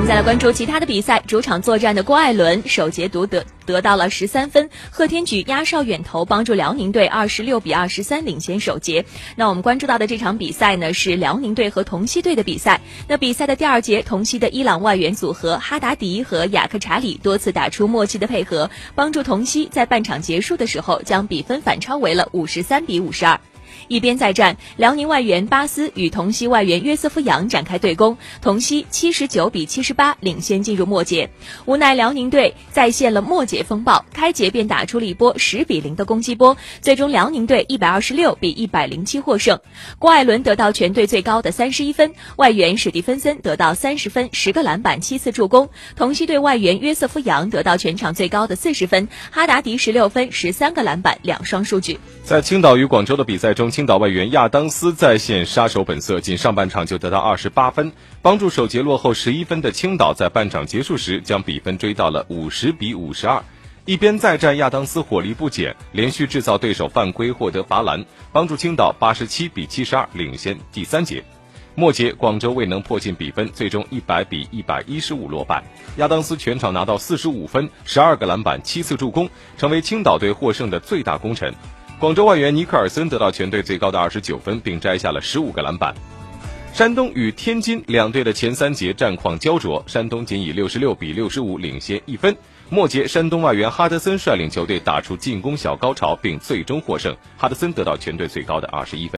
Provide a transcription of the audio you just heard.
我们再来关注其他的比赛，主场作战的郭艾伦首节独得得到了十三分，贺天举压哨远投，帮助辽宁队二十六比二十三领先首节。那我们关注到的这场比赛呢，是辽宁队和同曦队的比赛。那比赛的第二节，同曦的伊朗外援组合哈达迪和雅克查里多次打出默契的配合，帮助同曦在半场结束的时候将比分反超为了五十三比五十二。一边再战，辽宁外援巴斯与同曦外援约瑟夫杨展开对攻，同曦七十九比七十八领先进入末节。无奈辽宁队再现了末节风暴，开节便打出了一波十比零的攻击波，最终辽宁队一百二十六比一百零七获胜。郭艾伦得到全队最高的三十一分，外援史蒂芬森得到三十分、十个篮板、七次助攻。同曦队外援约瑟夫杨得到全场最高的四十分，哈达迪十六分、十三个篮板，两双数据。在青岛与广州的比赛中。青岛外援亚当斯再现杀手本色，仅上半场就得到二十八分，帮助首节落后十一分的青岛在半场结束时将比分追到了五十比五十二。一边再战，亚当斯火力不减，连续制造对手犯规，获得罚篮，帮助青岛八十七比七十二领先第三节。末节，广州未能破进比分，最终一百比一百一十五落败。亚当斯全场拿到四十五分、十二个篮板、七次助攻，成为青岛队获胜的最大功臣。广州外援尼克尔森得到全队最高的二十九分，并摘下了十五个篮板。山东与天津两队的前三节战况焦灼，山东仅以六十六比六十五领先一分。末节，山东外援哈德森率领球队打出进攻小高潮，并最终获胜。哈德森得到全队最高的二十一分。